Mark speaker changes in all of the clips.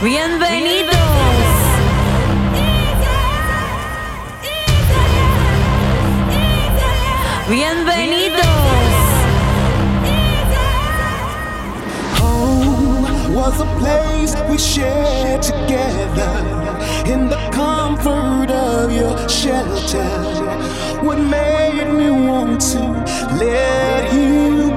Speaker 1: Bienvenidos. Bienvenidos.
Speaker 2: Home was a place we shared together in the comfort of your shelter. What made me want to let you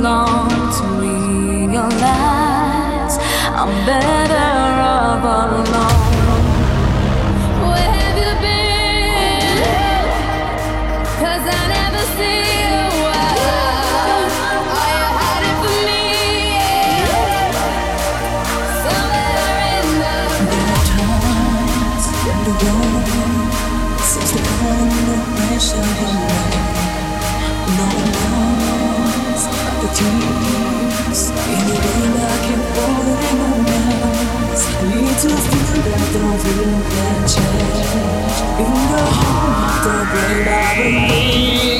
Speaker 3: long to realize I'm better off alone.
Speaker 4: to feel that don't change. In the home, the brain I remain.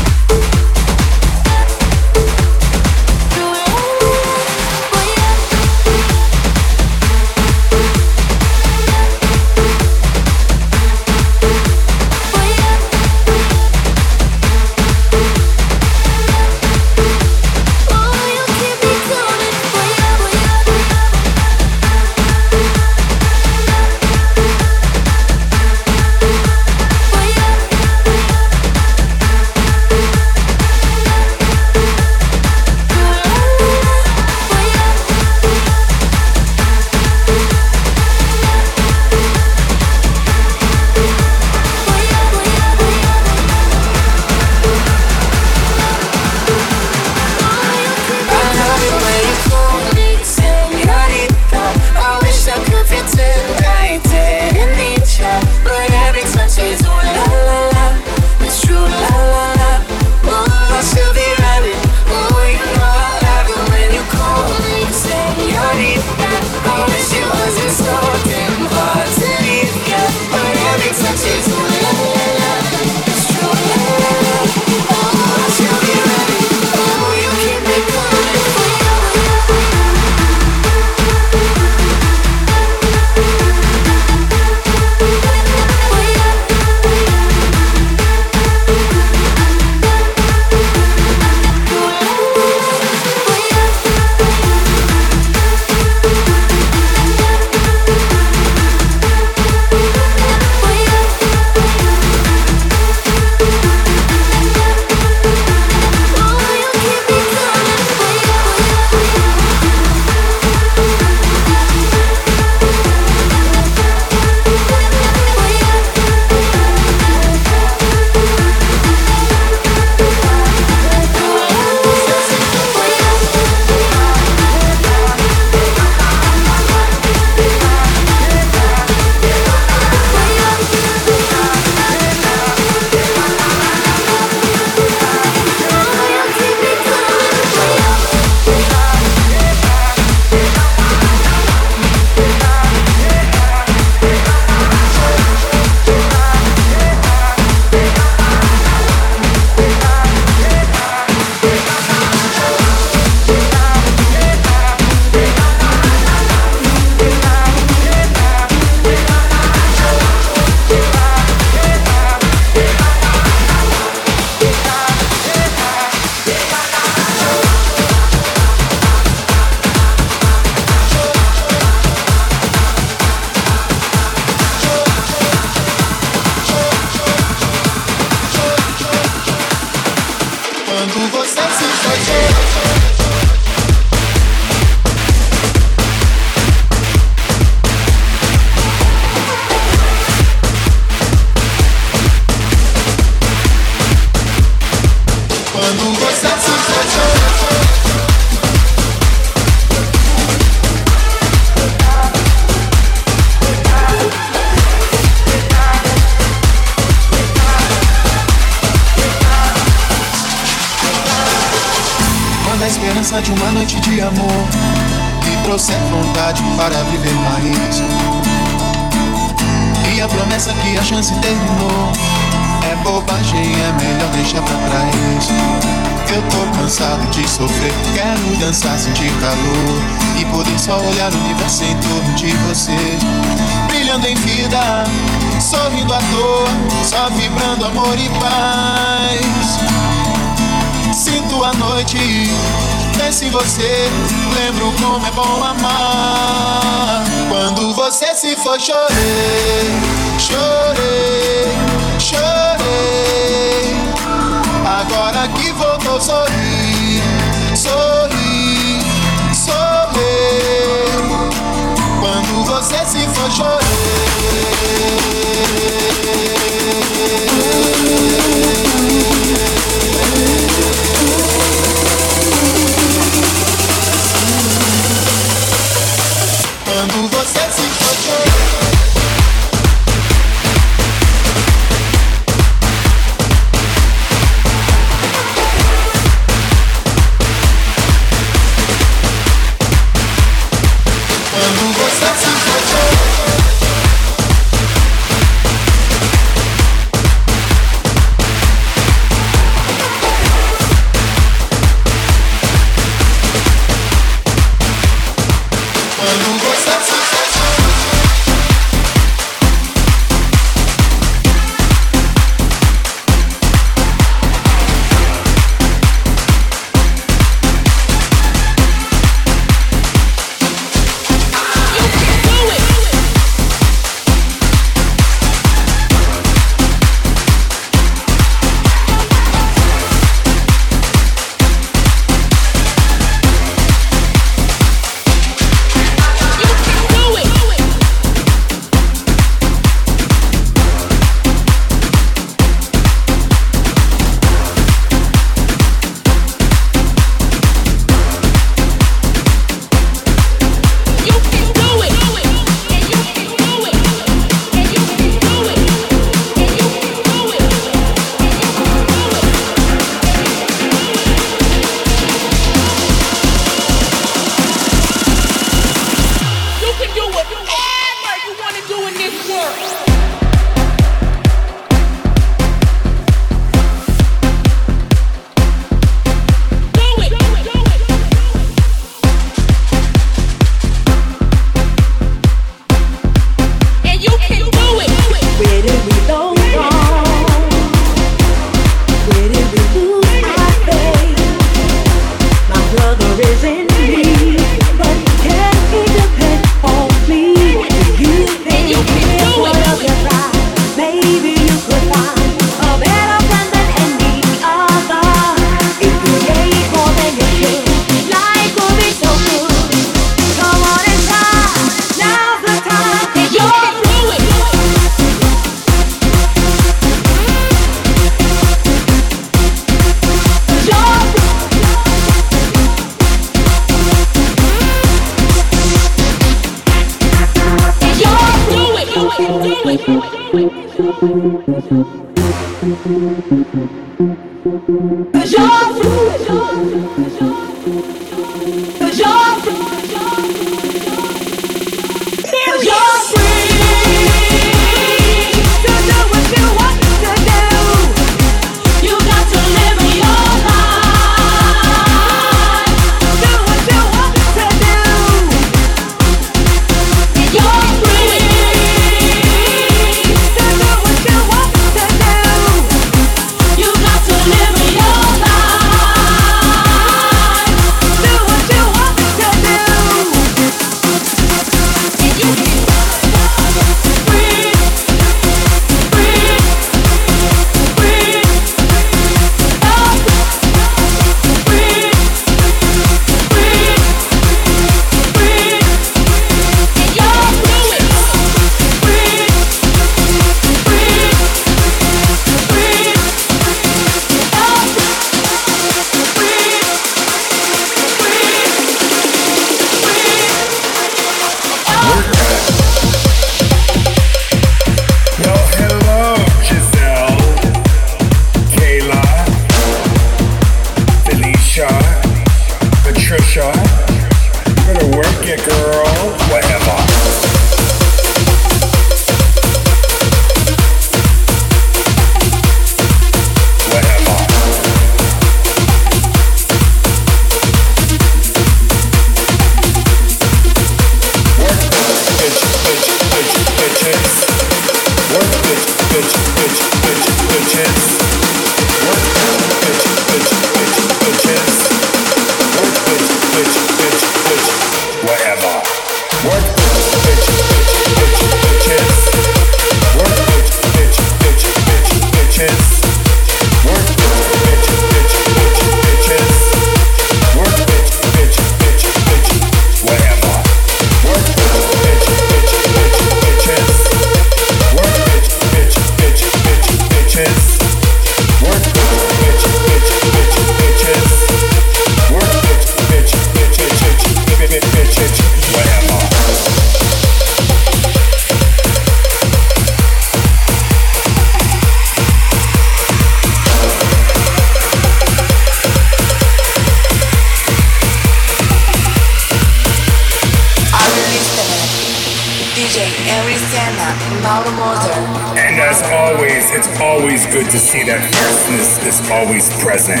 Speaker 5: And
Speaker 6: as always, it's always good to see that fierceness is always present.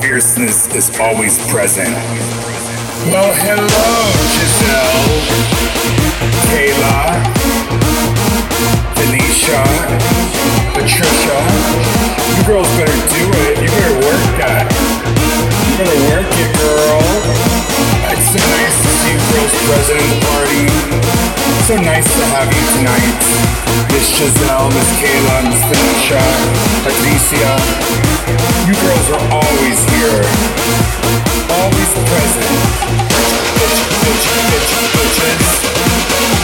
Speaker 6: Fierceness is always present. Well, hello, Giselle, Kayla, Denisha, Patricia. You girls better do it. You better work that. You better work it, girl. It's so nice to see girls present in the party. So nice to have you tonight. Miss Giselle, Miss Kayla, Miss Denisha, Patricia. You girls are always here. Always present. Bitch, bitch, bitch, bitches.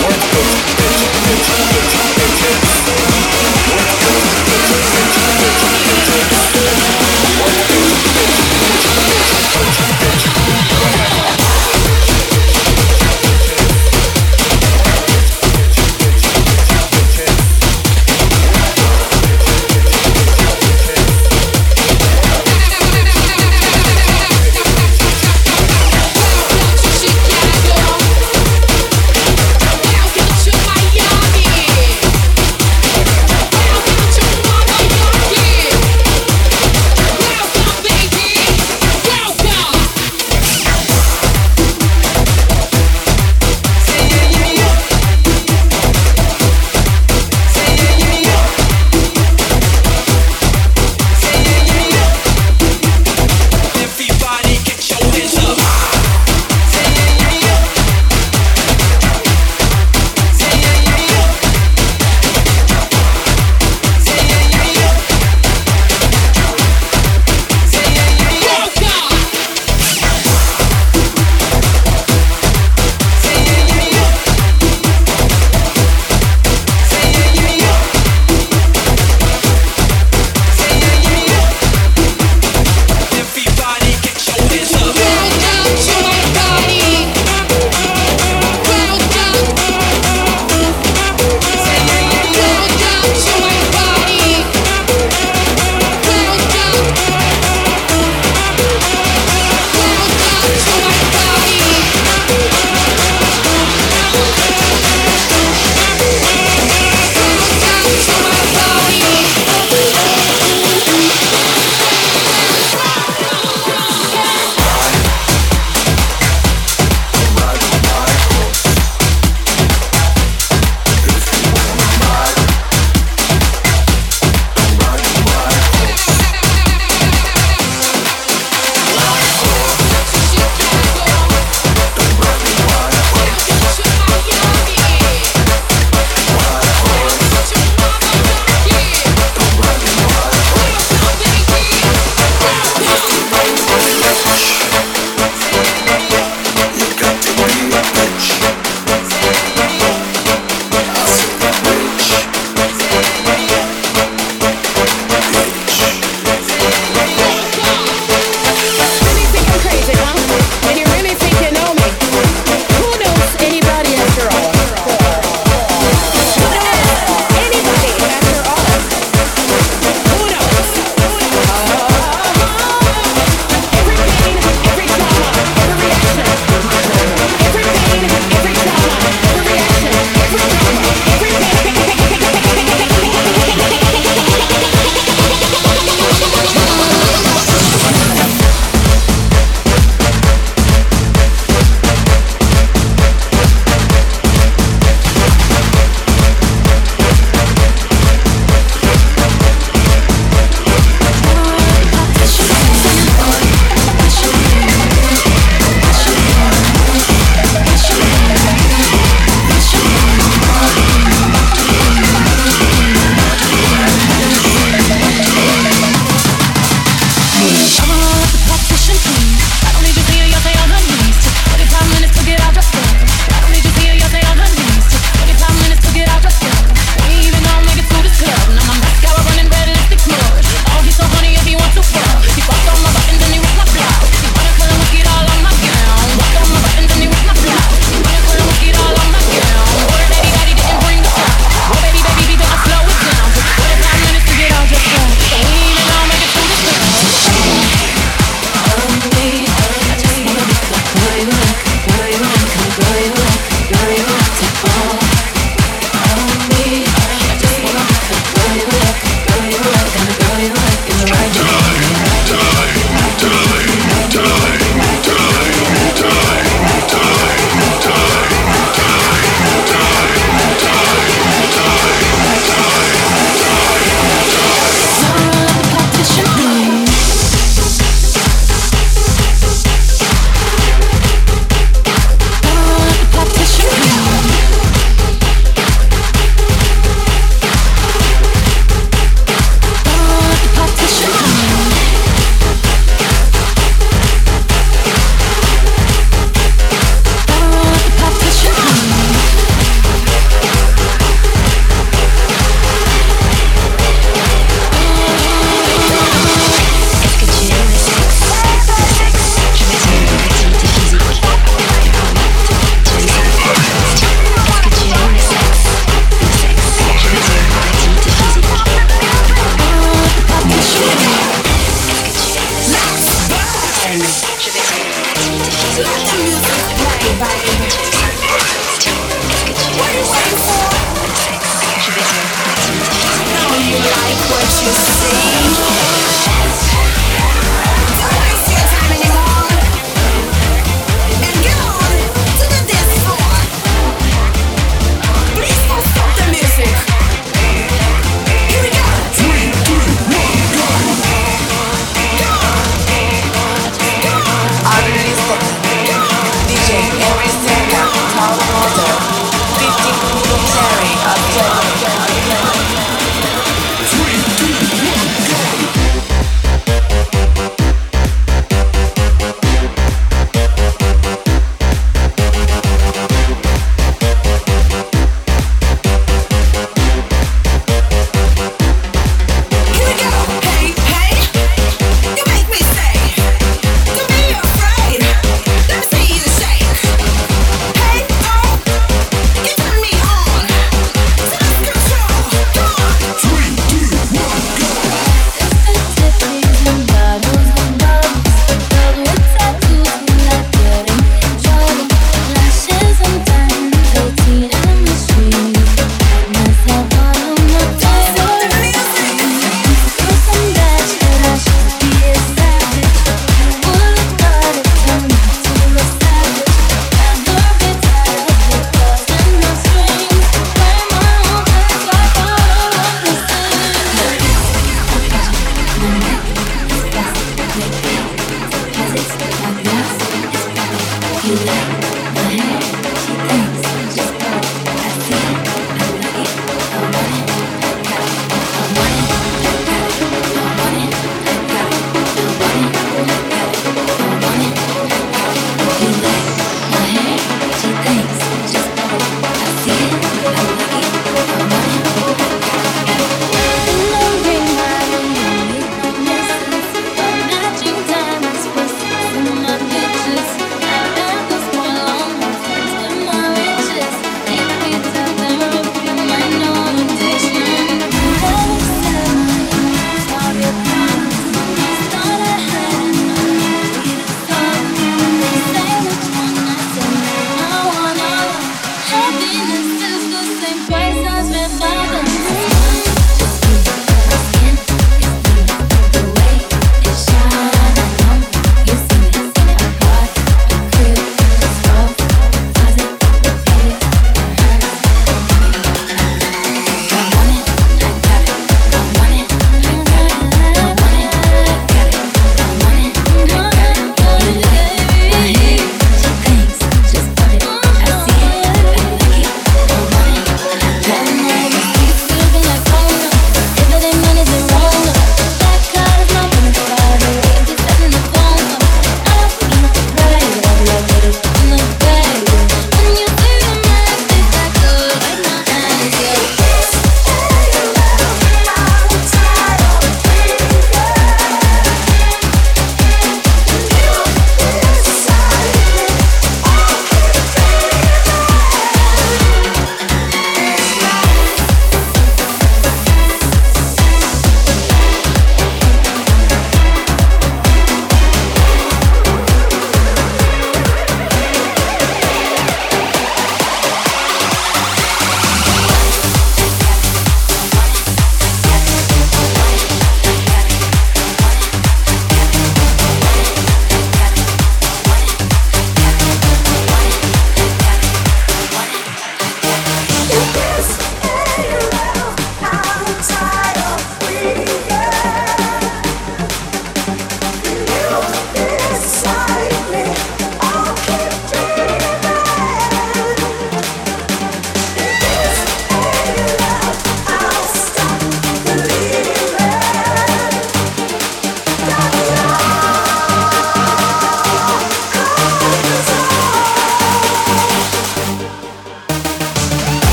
Speaker 6: Work bitch, bitch, bitch, bitch, bitches. Work bitch, bitch, bitch, bitch, bitches.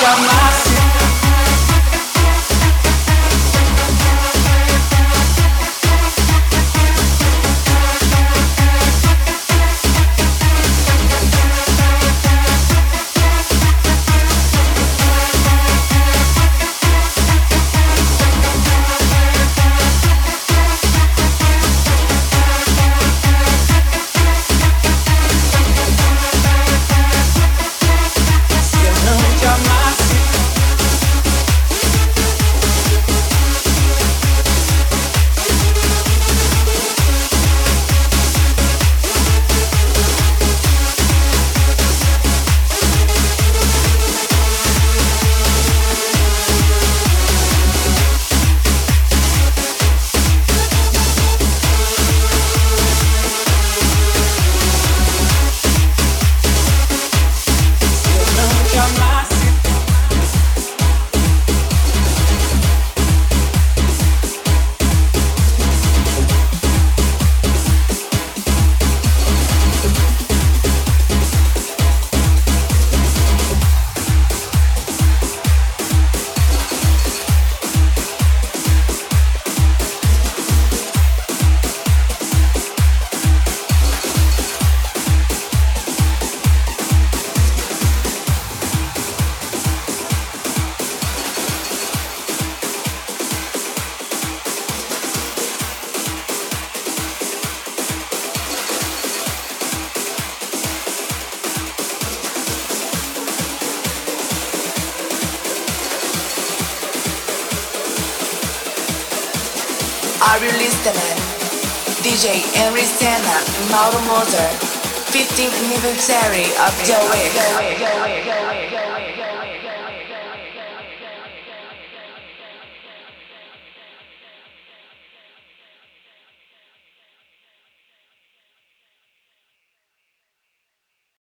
Speaker 3: got
Speaker 7: my 15th anniversary of Joey.